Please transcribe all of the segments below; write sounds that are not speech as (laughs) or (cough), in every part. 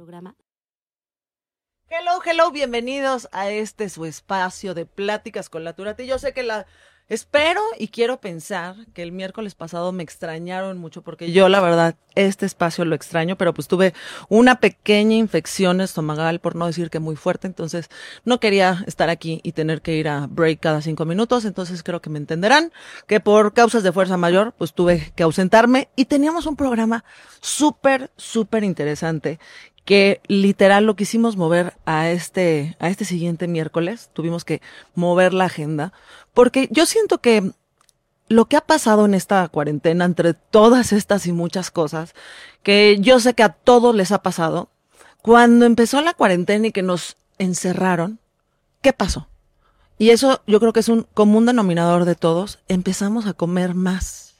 programa. Hello, hello, bienvenidos a este su espacio de pláticas con la Turati. Yo sé que la espero y quiero pensar que el miércoles pasado me extrañaron mucho porque yo la verdad este espacio lo extraño, pero pues tuve una pequeña infección estomacal, por no decir que muy fuerte, entonces no quería estar aquí y tener que ir a break cada cinco minutos, entonces creo que me entenderán que por causas de fuerza mayor pues tuve que ausentarme y teníamos un programa súper, súper interesante que literal lo quisimos mover a este, a este siguiente miércoles, tuvimos que mover la agenda, porque yo siento que lo que ha pasado en esta cuarentena, entre todas estas y muchas cosas, que yo sé que a todos les ha pasado, cuando empezó la cuarentena y que nos encerraron, ¿qué pasó? Y eso yo creo que es un común denominador de todos, empezamos a comer más.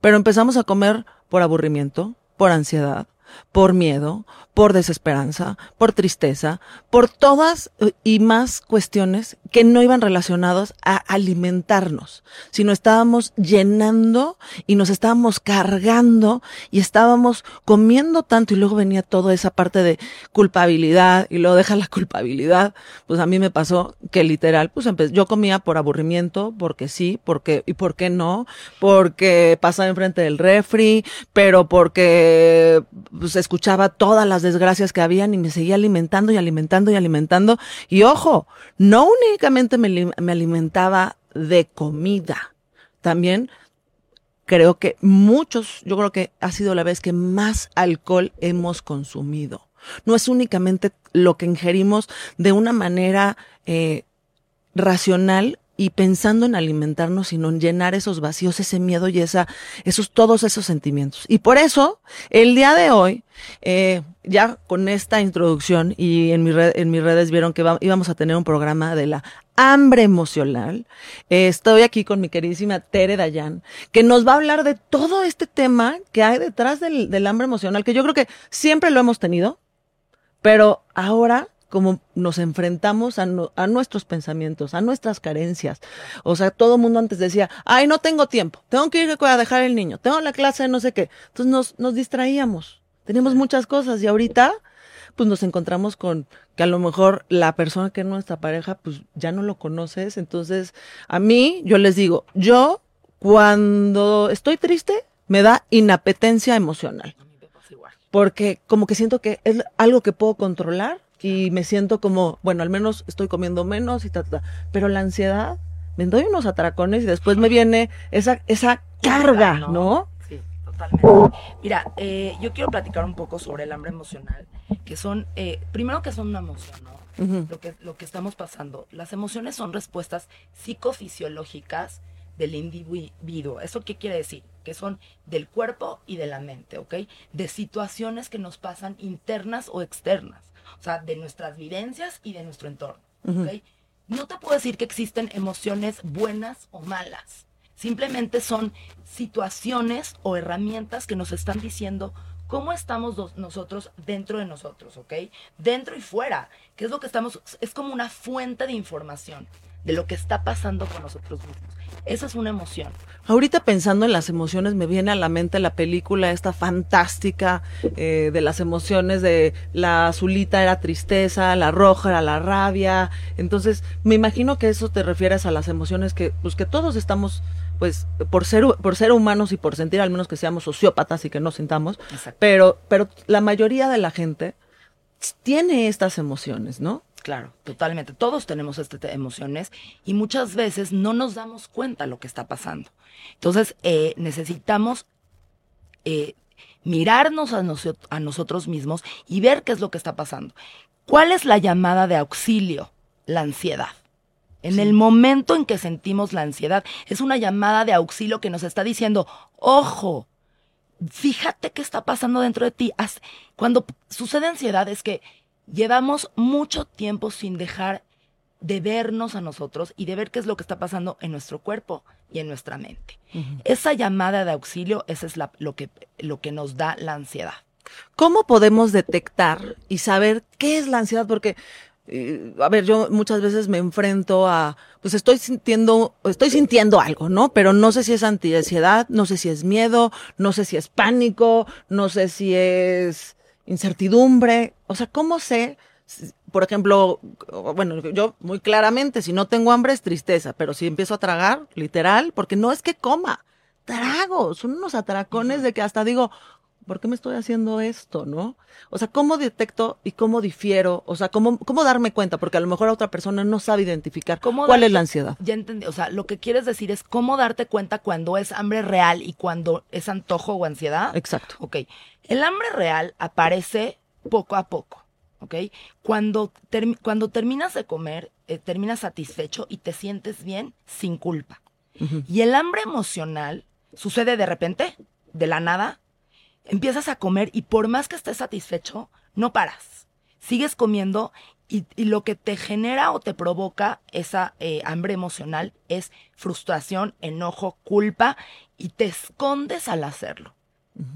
Pero empezamos a comer por aburrimiento, por ansiedad, por miedo, por desesperanza, por tristeza, por todas eh, y más cuestiones que no iban relacionadas a alimentarnos, sino estábamos llenando y nos estábamos cargando y estábamos comiendo tanto y luego venía toda esa parte de culpabilidad y luego deja la culpabilidad. Pues a mí me pasó que literal, pues yo comía por aburrimiento, porque sí, porque, y por qué no, porque pasaba enfrente del refri, pero porque pues escuchaba todas las desgracias que habían y me seguía alimentando y alimentando y alimentando. Y ojo, no únicamente me, me alimentaba de comida, también creo que muchos, yo creo que ha sido la vez que más alcohol hemos consumido. No es únicamente lo que ingerimos de una manera eh, racional y pensando en alimentarnos, sino en llenar esos vacíos, ese miedo y esa, esos, todos esos sentimientos. Y por eso, el día de hoy, eh, ya con esta introducción y en, en mis redes vieron que íbamos a tener un programa de la hambre emocional. Eh, estoy aquí con mi queridísima Tere Dayan, que nos va a hablar de todo este tema que hay detrás del, del hambre emocional, que yo creo que siempre lo hemos tenido, pero ahora como nos enfrentamos a, a, nuestros pensamientos, a nuestras carencias. O sea, todo el mundo antes decía, ay, no tengo tiempo, tengo que ir a dejar el niño, tengo la clase de no sé qué. Entonces nos, nos distraíamos, teníamos muchas cosas y ahorita pues nos encontramos con que a lo mejor la persona que es nuestra pareja, pues ya no lo conoces. Entonces, a mí, yo les digo, yo cuando estoy triste, me da inapetencia emocional. Porque como que siento que es algo que puedo controlar y me siento como, bueno, al menos estoy comiendo menos y tal, pero la ansiedad, me doy unos atracones y después me viene esa, esa carga, ¿no? Sí, totalmente. Mira, eh, yo quiero platicar un poco sobre el hambre emocional, que son, eh, primero que son una emoción, ¿no? lo, que, lo que estamos pasando. Las emociones son respuestas psicofisiológicas del individuo. ¿Eso qué quiere decir? Que son del cuerpo y de la mente, ¿ok? De situaciones que nos pasan internas o externas o sea, de nuestras vivencias y de nuestro entorno. No te puedo decir que existen emociones buenas o malas. Simplemente son situaciones o herramientas que nos están diciendo cómo estamos nosotros dentro de nosotros, ¿ok? Dentro y fuera, que es lo que estamos, es como una fuente de información de lo que está pasando con nosotros mismos. Esa es una emoción. Ahorita pensando en las emociones me viene a la mente la película esta fantástica eh, de las emociones de la azulita era tristeza, la roja era la rabia. Entonces me imagino que eso te refieres a las emociones que pues que todos estamos pues por ser por ser humanos y por sentir al menos que seamos sociópatas y que no sintamos, pero pero la mayoría de la gente tiene estas emociones, ¿no? Claro, totalmente. Todos tenemos estas emociones y muchas veces no nos damos cuenta de lo que está pasando. Entonces, eh, necesitamos eh, mirarnos a, a, nosotros mismos y ver qué es lo que está pasando. ¿Cuál es la llamada de auxilio? La ansiedad. En el momento en que sentimos la ansiedad, es una llamada de auxilio que nos está diciendo, ojo, fíjate qué está pasando dentro de ti. Cuando sucede ansiedad es que llevamos mucho tiempo sin dejar de vernos a nosotros y de ver qué es lo que está pasando en nuestro cuerpo y en nuestra mente. Esa llamada de auxilio, esa es lo, que, lo que nos da la ansiedad. ¿Cómo podemos detectar y saber qué es la ansiedad? Porque, eh, a ver, yo muchas veces me enfrento a, pues estoy sintiendo, estoy sintiendo algo, ¿no? Pero no sé si es ansiedad, no sé si es miedo, no sé si es pánico, no sé si es incertidumbre. O sea, ¿cómo sé? Por ejemplo, bueno, yo muy claramente, si no tengo hambre es tristeza, pero si empiezo a tragar, literal, porque no es que coma, trago, son unos atracones de que hasta digo, ¿por qué me estoy haciendo esto, no? O sea, ¿cómo detecto y cómo difiero? O sea, ¿cómo, cómo darme cuenta? Porque a lo mejor otra persona no sabe identificar cuál es la ansiedad. Ya entendí, o sea, lo que quieres decir es cómo darte cuenta cuando es hambre real y cuando es antojo o ansiedad. Exacto. Ok, el hambre real aparece poco a poco, ¿ok? Cuando, cuando terminas de comer, eh, terminas satisfecho y te sientes bien sin culpa. Y el hambre emocional sucede de repente, de la nada, empiezas a comer y por más que estés satisfecho, no paras. Sigues comiendo y, lo que te genera o te provoca esa eh, hambre emocional es frustración, enojo, culpa y te escondes al hacerlo.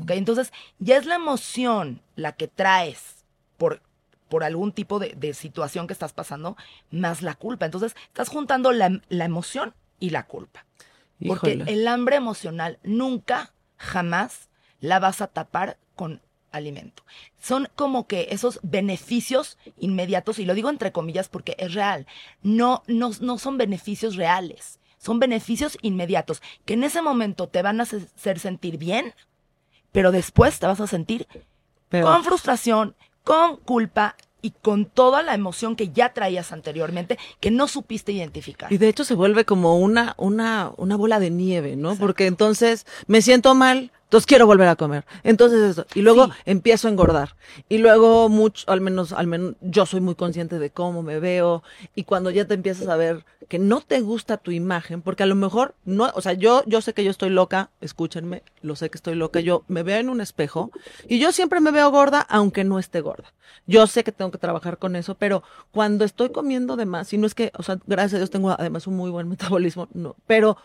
Entonces, ya es la emoción la que traes por, por algún tipo de, situación que estás pasando, más la culpa. Entonces, estás juntando la, emoción y la culpa. Porque el hambre emocional nunca, jamás la vas a tapar con alimento. Son como que esos beneficios inmediatos, y lo digo entre comillas porque es real, no, no, no son beneficios reales, son beneficios inmediatos, que en ese momento te van a hacer sentir bien, pero después te vas a sentir con frustración, con culpa y con toda la emoción que ya traías anteriormente que no supiste identificar. Y de hecho se vuelve como una, una, una bola de nieve, ¿no? Porque entonces me siento mal, entonces quiero volver a comer. Entonces eso. Y luego empiezo a engordar. Y luego mucho, al menos, al menos yo soy muy consciente de cómo me veo. Y cuando ya te empiezas a ver que no te gusta tu imagen, porque a lo mejor no, o sea, yo, yo sé que yo estoy loca, escúchenme, lo sé que estoy loca. Yo me veo en un espejo y yo siempre me veo gorda, aunque no esté gorda. Yo sé que tengo que trabajar con eso, pero cuando estoy comiendo de más, y no es que, o sea, gracias a Dios tengo además un muy buen metabolismo, no, pero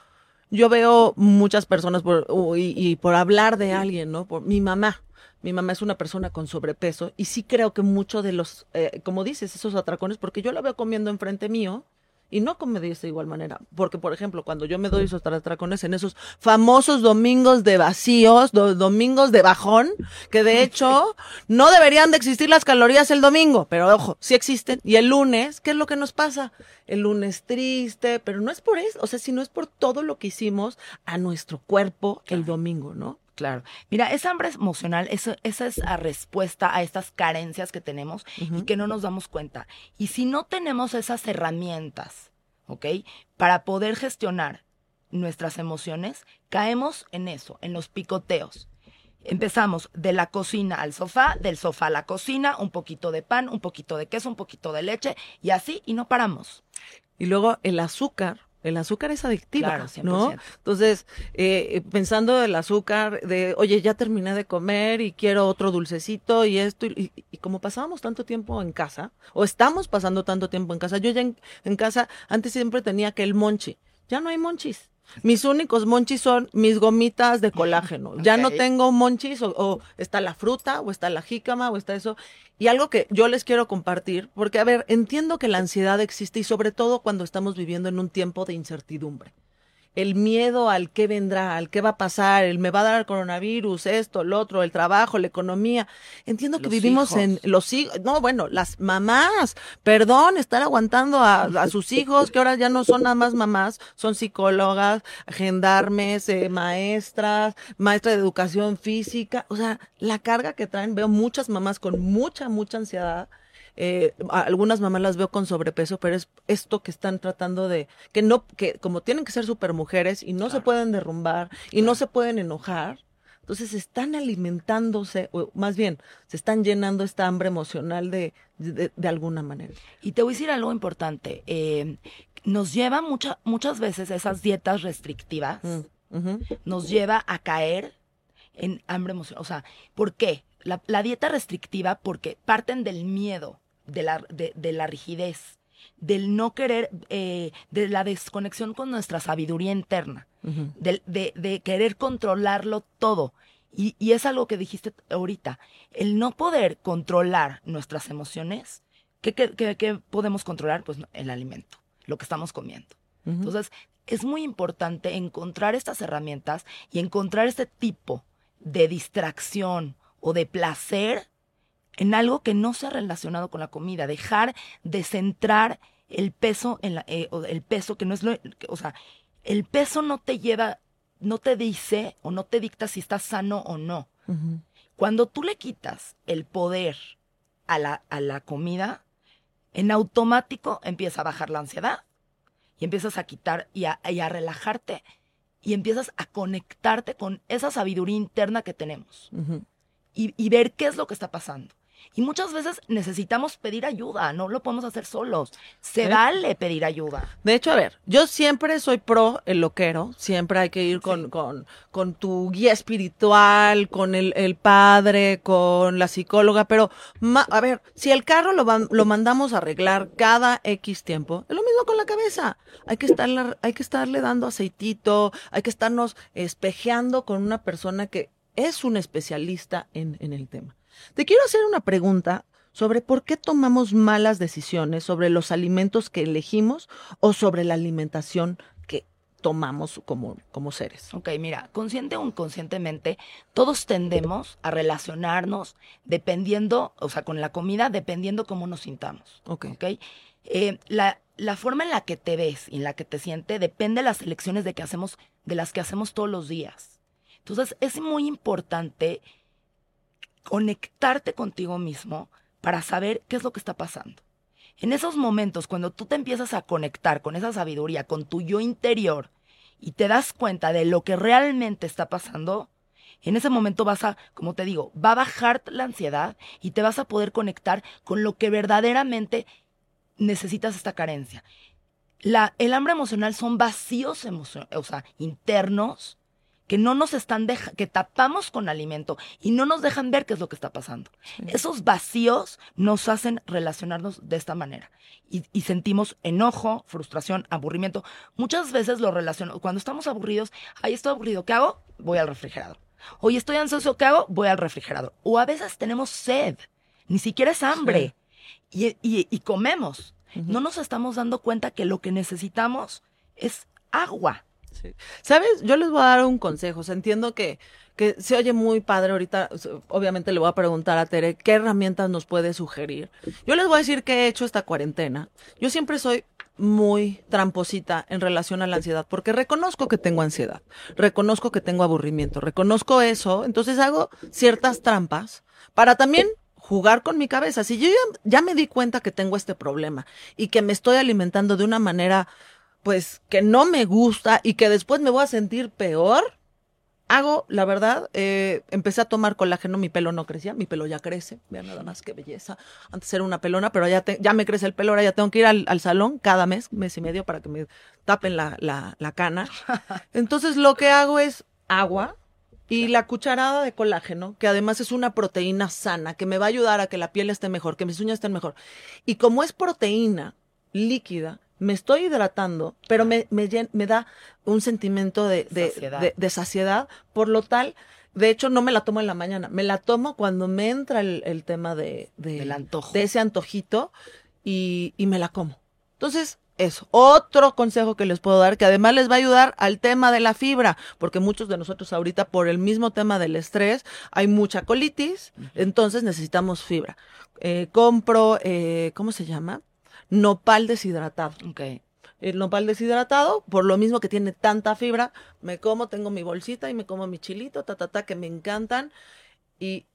yo veo muchas personas por, y, por hablar de alguien, ¿no? Por mi mamá. Mi mamá es una persona con sobrepeso y sí creo que mucho de los, eh, como dices, esos atracones, porque yo la veo comiendo enfrente mío y no come de igual manera. Porque, por ejemplo, cuando yo me doy esos atracones en esos famosos domingos de vacíos, domingos de bajón, que de hecho (laughs) no deberían de existir las calorías el domingo, pero ojo, sí existen. Y el lunes, ¿qué es lo que nos pasa? El lunes triste, pero no es por eso, o sea, sino es por todo lo que hicimos a nuestro cuerpo el domingo, ¿no? Claro. Mira, esa hambre emocional, esa es la respuesta a estas carencias que tenemos y que no nos damos cuenta. Y si no tenemos esas herramientas, ¿ok? Para poder gestionar nuestras emociones, caemos en eso, en los picoteos. Empezamos de la cocina al sofá, del sofá a la cocina, un poquito de pan, un poquito de queso, un poquito de leche y así, y no paramos. Y luego el azúcar el azúcar es adictiva, ¿no? Entonces, eh, pensando el azúcar, de, oye, ya terminé de comer y quiero otro dulcecito y esto, y, como pasábamos tanto tiempo en casa, o estamos pasando tanto tiempo en casa, yo ya en casa antes siempre tenía que el monchi, ya no hay monchis. Mis únicos monchis son mis gomitas de colágeno. Ya no tengo monchis o, está la fruta o está la jícama o está eso. Y algo que yo les quiero compartir, porque a ver, entiendo que la ansiedad existe y sobre todo cuando estamos viviendo en un tiempo de incertidumbre el miedo al qué vendrá, al qué va a pasar, el me va a dar el coronavirus, esto, lo otro, el trabajo, la economía. Entiendo que vivimos en los hijos, no, bueno, las mamás, perdón, estar aguantando a, sus hijos, que ahora ya no son nada más mamás, son psicólogas, gendarmes, eh, maestras, maestras de educación física, o sea, la carga que traen, veo muchas mamás con mucha, mucha ansiedad eh, algunas mamás las veo con sobrepeso, pero es esto que están tratando de, que no, que como tienen que ser super mujeres y no se pueden derrumbar y no se pueden enojar, entonces están alimentándose, o más bien, se están llenando esta hambre emocional de, de, alguna manera. Y te voy a decir algo importante. Eh, nos lleva mucha, muchas veces esas dietas restrictivas, mm, nos lleva a caer en hambre emocional. O sea, ¿por qué? La, la, dieta restrictiva porque parten del miedo de la, de, la rigidez, del no querer, eh, de la desconexión con nuestra sabiduría interna, de, de, querer controlarlo todo. Y, y, es algo que dijiste ahorita, el no poder controlar nuestras emociones, ¿qué, qué, podemos controlar? Pues el alimento, lo que estamos comiendo. Entonces, es muy importante encontrar estas herramientas y encontrar este tipo de distracción o de placer en algo que no sea relacionado con la comida, dejar de centrar el peso en la, eh, el peso que no es lo, o sea, el peso no te lleva, no te dice o no te dicta si estás sano o no. Cuando tú le quitas el poder a la, a la comida, en automático empieza a bajar la ansiedad y empiezas a quitar y a, y a relajarte y empiezas a conectarte con esa sabiduría interna que tenemos y, y, ver qué es lo que está pasando. Y muchas veces necesitamos pedir ayuda, no lo podemos hacer solos. Se vale pedir ayuda. De hecho, a ver, yo siempre soy pro el loquero, siempre hay que ir con, con, con tu guía espiritual, con el, el padre, con la psicóloga, pero a ver, si el carro lo, lo mandamos a arreglar cada X tiempo, es lo mismo con la cabeza. Hay que, estarle, hay que estarle dando aceitito, hay que estarnos espejeando con una persona que es un especialista en, en el tema. Te quiero hacer una pregunta sobre por qué tomamos malas decisiones sobre los alimentos que elegimos o sobre la alimentación que tomamos como, como seres. Ok, mira, consciente o inconscientemente, todos tendemos a relacionarnos dependiendo, o sea, con la comida, dependiendo cómo nos sintamos. Ok. okay? Eh, la, la forma en la que te ves y en la que te sientes depende de las elecciones de, que hacemos, de las que hacemos todos los días. Entonces, es muy importante conectarte contigo mismo para saber qué es lo que está pasando. En esos momentos, cuando tú te empiezas a conectar con esa sabiduría, con tu yo interior, y te das cuenta de lo que realmente está pasando, en ese momento vas a, como te digo, va a bajar la ansiedad y te vas a poder conectar con lo que verdaderamente necesitas esta carencia. La, el hambre emocional son vacíos o sea, internos que no nos están dejando, que tapamos con alimento y no nos dejan ver qué es lo que está pasando. Esos vacíos nos hacen relacionarnos de esta manera y, y, sentimos enojo, frustración, aburrimiento. Muchas veces lo relacionamos, cuando estamos aburridos, ahí estoy aburrido, ¿qué hago? Voy al refrigerador. Hoy estoy ansioso, ¿qué hago? Voy al refrigerador. O a veces tenemos sed, ni siquiera es hambre y, y, y, comemos. No nos estamos dando cuenta que lo que necesitamos es agua. ¿Sabes? Yo les voy a dar un consejo. entiendo que, que se oye muy padre ahorita. Obviamente le voy a preguntar a Tere qué herramientas nos puede sugerir. Yo les voy a decir qué he hecho esta cuarentena. Yo siempre soy muy tramposita en relación a la ansiedad, porque reconozco que tengo ansiedad, reconozco que tengo aburrimiento, reconozco eso, entonces hago ciertas trampas para también jugar con mi cabeza. Si yo ya, ya me di cuenta que tengo este problema y que me estoy alimentando de una manera pues que no me gusta y que después me voy a sentir peor, hago, la verdad, eh, empecé a tomar colágeno, mi pelo no crecía, mi pelo ya crece, vean nada más qué belleza. Antes era una pelona, pero ya, ya me crece el pelo, ahora ya tengo que ir al, salón cada mes, mes y medio, para que me tapen la, la, la cana. (laughs) Entonces lo que hago es agua, y la cucharada de colágeno, que además es una proteína sana, que me va a ayudar a que la piel esté mejor, que mis uñas estén mejor. Y como es proteína líquida, me estoy hidratando, pero me, me, me da un sentimiento de, de, saciedad. De, saciedad. Por lo tal, de hecho, no me la tomo en la mañana, me la tomo cuando me entra el, el tema de, de, antojo. de ese antojito y, y me la como. Entonces, eso. Otro consejo que les puedo dar, que además les va a ayudar al tema de la fibra, porque muchos de nosotros ahorita por el mismo tema del estrés hay mucha colitis, entonces necesitamos fibra. Eh, compro, eh, ¿cómo se llama? Nopal deshidratado. Okay. El nopal deshidratado, por lo mismo que tiene tanta fibra, me como, tengo mi bolsita y me como mi chilito, ta, ta, ta, que me encantan. Y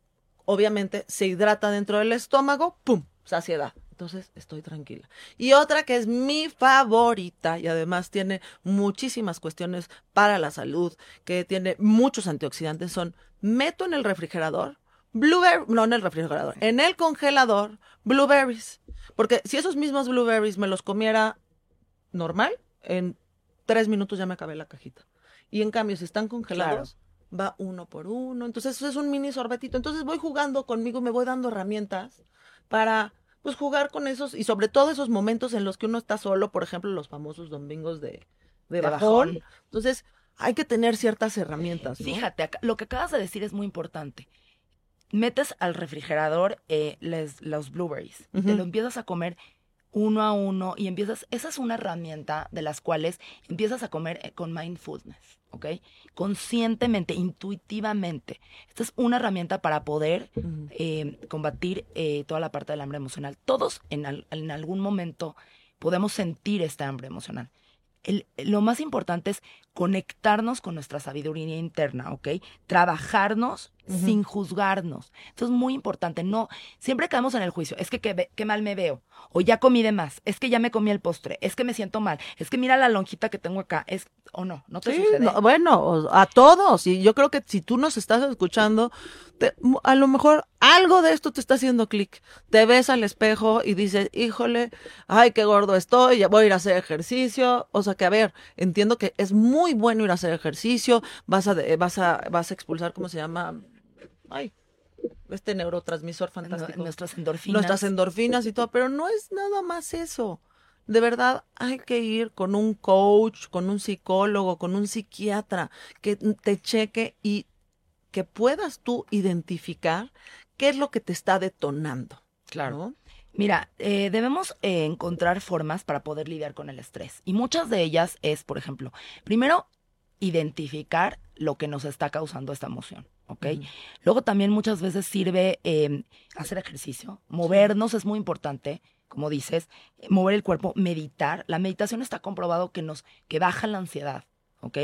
obviamente se hidrata dentro del estómago, ¡pum! Saciedad. Entonces estoy tranquila. Y otra que es mi favorita y además tiene muchísimas cuestiones para la salud, que tiene muchos antioxidantes, son meto en el refrigerador, blueberry, no en el refrigerador, en el congelador, blueberries. Porque si esos mismos blueberries me los comiera normal, en tres minutos ya me acabé la cajita. Y en cambio, si están congelados, va uno por uno. Entonces, eso es un mini sorbetito. Entonces, voy jugando conmigo, me voy dando herramientas para, pues, jugar con esos y sobre todo esos momentos en los que uno está solo, por ejemplo, los famosos domingos de, de, bajón. Entonces, hay que tener ciertas herramientas. Fíjate, lo que acabas de decir es muy importante metes al refrigerador eh, les, los blueberries te lo empiezas a comer uno a uno y empiezas, esa es una herramienta de las cuales empiezas a comer eh, con mindfulness, ¿ok? Conscientemente, intuitivamente. Esta es una herramienta para poder eh, combatir eh, toda la parte del hambre emocional. Todos en, en algún momento podemos sentir esta hambre emocional lo más importante es conectarnos con nuestra sabiduría interna, ¿ok? Trabajarnos sin juzgarnos. Esto es muy importante. No, siempre caemos en el juicio. Es que qué mal me veo. O ya comí de más. Es que ya me comí el postre. Es que me siento mal. Es que mira la lonjita que tengo acá. Es o no, no te sucede. bueno, a todos. Y yo creo que si tú nos estás escuchando, a lo mejor algo de esto te está haciendo clic. Te ves al espejo y dices, híjole, ay, qué gordo estoy, ya voy a ir a hacer ejercicio. O sea que, a ver, entiendo que es muy bueno ir a hacer ejercicio. Vas a, vas a, vas a expulsar, ¿cómo se llama? ay, este neurotransmisor fantástico. Nuestras endorfinas. Nuestras endorfinas y todo, pero no es nada más eso. De verdad hay que ir con un coach, con un psicólogo, con un psiquiatra que te cheque y que puedas tú identificar qué es lo que te está detonando. Claro. Mira, eh, debemos eh, encontrar formas para poder lidiar con el estrés. Y muchas de ellas es, por ejemplo, primero, identificar lo que nos está causando esta emoción. ¿ok? Luego también muchas veces sirve em, hacer ejercicio, movernos es muy importante, como dices, mover el cuerpo, meditar. La meditación está comprobado que nos, que baja la ansiedad, ¿ok?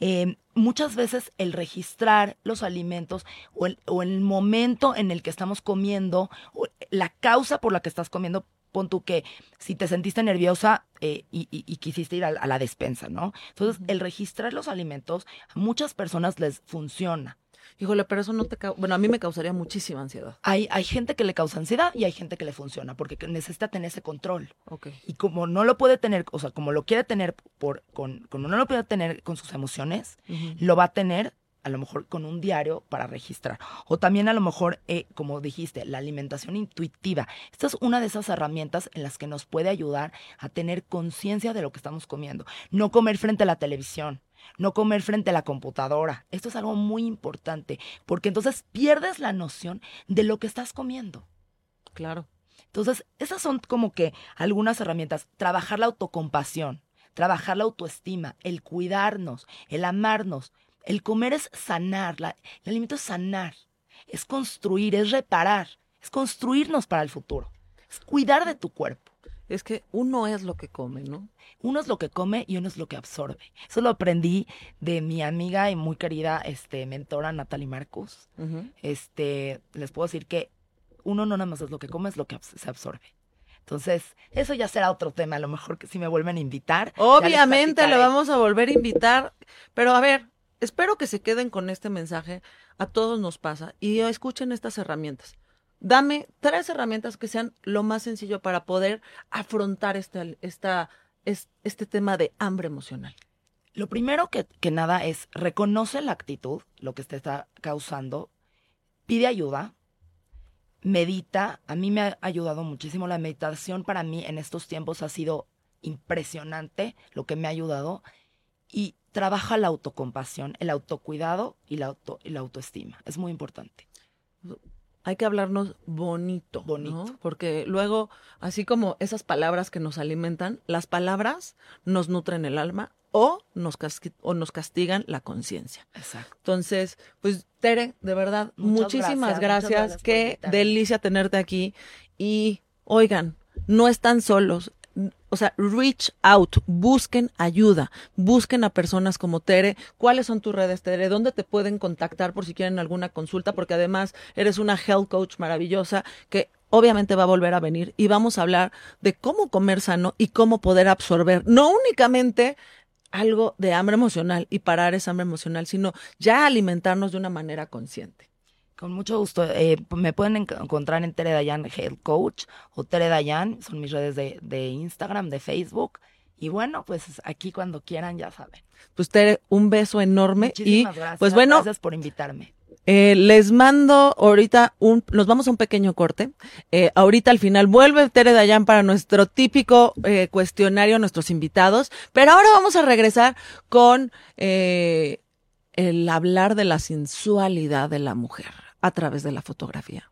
Em, muchas veces el registrar los alimentos o el, o el momento en el que estamos comiendo, o la causa por la que estás comiendo, pon tú que si te sentiste nerviosa eh, y, quisiste ir a, a, la despensa, ¿no? Entonces, el registrar los alimentos a muchas personas les funciona. Híjole, pero eso no te bueno, a mí me causaría muchísima ansiedad. Hay, hay gente que le causa ansiedad y hay gente que le funciona porque necesita tener ese control. Okay. Y como no lo puede tener, o sea, como lo quiere tener por, con, como no lo puede tener con sus emociones, lo va a tener a lo mejor con un diario para registrar. O también a lo mejor, eh, como dijiste, la alimentación intuitiva. Esta es una de esas herramientas en las que nos puede ayudar a tener conciencia de lo que estamos comiendo. No comer frente a la televisión no comer frente a la computadora. Esto es algo muy importante, porque entonces pierdes la noción de lo que estás comiendo. Claro. Entonces, esas son como que algunas herramientas. Trabajar la autocompasión, trabajar la autoestima, el cuidarnos, el amarnos. El comer es sanar, el alimento es sanar, es construir, es reparar, es construirnos para el futuro, es cuidar de tu cuerpo es que uno es lo que come, ¿no? Uno es lo que come y uno es lo que absorbe. Eso lo aprendí de mi amiga y muy querida este, mentora Natalie Marcos. Este, les puedo decir que uno no nada más es lo que come, es lo que se absorbe. Entonces, eso ya será otro tema, a lo mejor que si me vuelven a invitar. Obviamente le vamos a volver a invitar, pero a ver, espero que se queden con este mensaje. A todos nos pasa y escuchen estas herramientas dame tres herramientas que sean lo más sencillo para poder afrontar este, esta, este tema de hambre emocional. Lo primero que, que nada es reconoce la actitud, lo que te está causando, pide ayuda, medita. A mí me ha ayudado muchísimo la meditación. Para mí en estos tiempos ha sido impresionante lo que me ha ayudado. Y trabaja la autocompasión, el autocuidado y la, auto, y la autoestima. Es muy importante hay que hablarnos bonito. Bonito. Porque luego, así como esas palabras que nos alimentan, las palabras nos nutren el alma o nos, o nos castigan la conciencia. Exacto. Entonces, pues Tere, de verdad, muchísimas gracias. Qué delicia tenerte aquí. Y oigan, no están solos o sea, reach out, busquen ayuda, busquen a personas como Tere. ¿Cuáles son tus redes, Tere? ¿Dónde te pueden contactar por si quieren alguna consulta? Porque además eres una health coach maravillosa que obviamente va a volver a venir y vamos a hablar de cómo comer sano y cómo poder absorber, no únicamente algo de hambre emocional y parar esa hambre emocional, sino ya alimentarnos de una manera consciente. Con mucho gusto. Eh, me pueden encontrar en Tere Dayan Health Coach o Tere Dayan, son mis redes de, de, Instagram, de Facebook. Y bueno, pues aquí cuando quieran, ya saben. Pues Tere, un beso enorme. Muchísimas y, gracias. Pues bueno. Gracias por invitarme. Eh, les mando ahorita un, nos vamos a un pequeño corte. Eh, ahorita al final vuelve Tere Dayan para nuestro típico eh, cuestionario a nuestros invitados, pero ahora vamos a regresar con eh, el hablar de la sensualidad de la mujer a través de la fotografía.